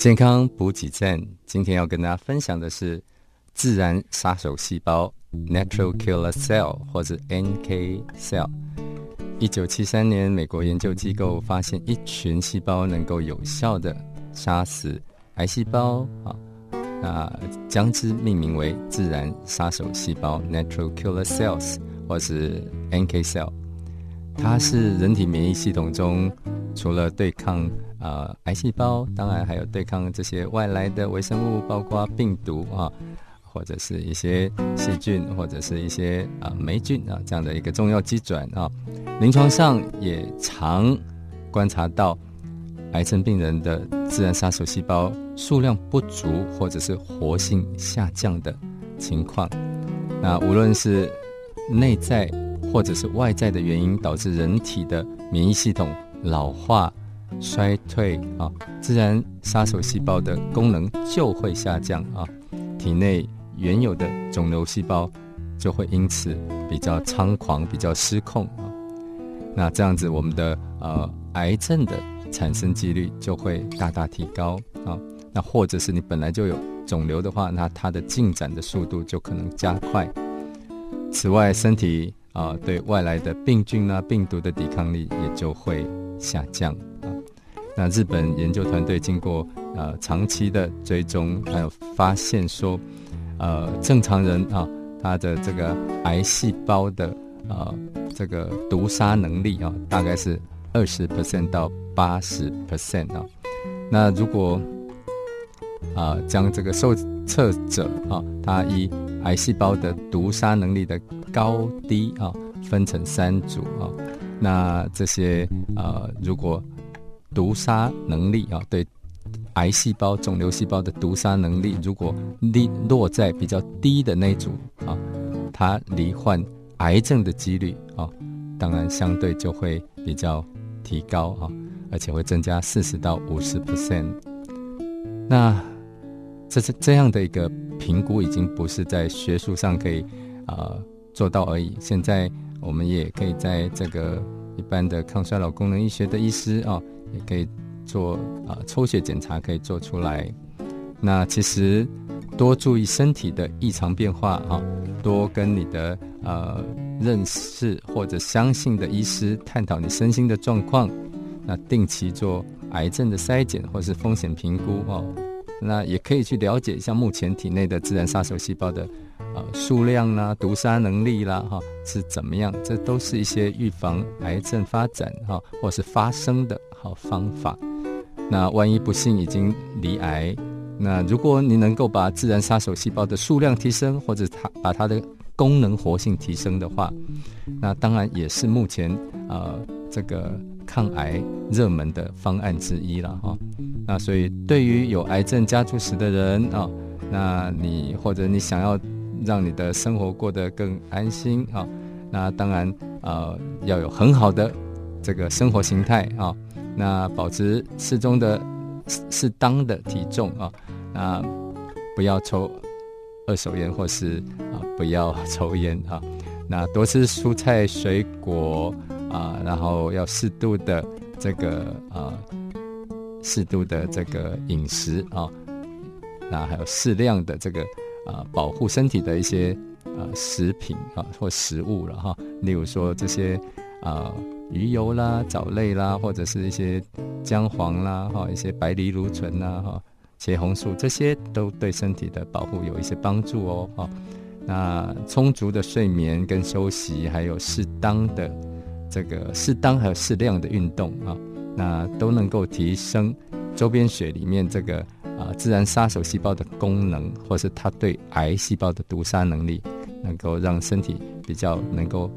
健康补给站，今天要跟大家分享的是自然杀手细胞 （Natural Killer Cell） 或者 NK cell。一九七三年，美国研究机构发现一群细胞能够有效的杀死癌细胞啊，那将之命名为自然杀手细胞 （Natural Killer Cells） 或是 NK cell。它是人体免疫系统中除了对抗啊癌细胞，当然还有对抗这些外来的微生物，包括病毒啊，或者是一些细菌，或者是一些啊霉菌啊这样的一个重要基转啊。临床上也常观察到癌症病人的自然杀手细胞数量不足，或者是活性下降的情况。那无论是内在。或者是外在的原因导致人体的免疫系统老化、衰退啊，自然杀手细胞的功能就会下降啊，体内原有的肿瘤细胞就会因此比较猖狂、比较失控啊。那这样子，我们的呃癌症的产生几率就会大大提高啊。那或者是你本来就有肿瘤的话，那它的进展的速度就可能加快。此外，身体啊，对外来的病菌啊、病毒的抵抗力也就会下降啊。那日本研究团队经过呃长期的追踪，还有发现说，呃，正常人啊，他的这个癌细胞的呃这个毒杀能力啊，大概是二十 percent 到八十 percent 啊。那如果啊将这个受测者啊，他以癌细胞的毒杀能力的高低啊，分成三组啊。那这些呃，如果毒杀能力啊，对癌细胞、肿瘤细胞的毒杀能力，如果低落在比较低的那组啊，它罹患癌症的几率啊，当然相对就会比较提高啊，而且会增加四十到五十 percent。那这是这样的一个评估，已经不是在学术上可以啊做到而已。现在我们也可以在这个一般的抗衰老功能医学的医师啊，也可以做啊抽血检查，可以做出来。那其实多注意身体的异常变化啊，多跟你的呃认识或者相信的医师探讨你身心的状况，那定期做癌症的筛检或是风险评估哦。那也可以去了解一下目前体内的自然杀手细胞的呃数量啦、毒杀能力啦，哈是怎么样？这都是一些预防癌症发展哈或是发生的好方法。那万一不幸已经离癌，那如果你能够把自然杀手细胞的数量提升，或者它把它的功能活性提升的话，那当然也是目前呃这个。抗癌热门的方案之一了哈，那所以对于有癌症家族史的人啊，那你或者你想要让你的生活过得更安心啊，那当然呃要有很好的这个生活形态啊，那保持适中的适当的体重啊，那不要抽二手烟或是啊不要抽烟啊，那多吃蔬菜水果。啊，然后要适度的这个啊，适度的这个饮食啊，那还有适量的这个啊，保护身体的一些啊食品啊或食物了哈，例如说这些啊鱼油啦、藻类啦，或者是一些姜黄啦哈，一些白藜芦醇呐哈、茄红素，这些都对身体的保护有一些帮助哦哈。那充足的睡眠跟休息，还有适当的。这个适当还有适量的运动啊，那都能够提升周边血里面这个啊自然杀手细胞的功能，或是它对癌细胞的毒杀能力，能够让身体比较能够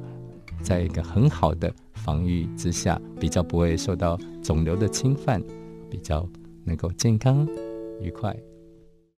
在一个很好的防御之下，比较不会受到肿瘤的侵犯，比较能够健康愉快。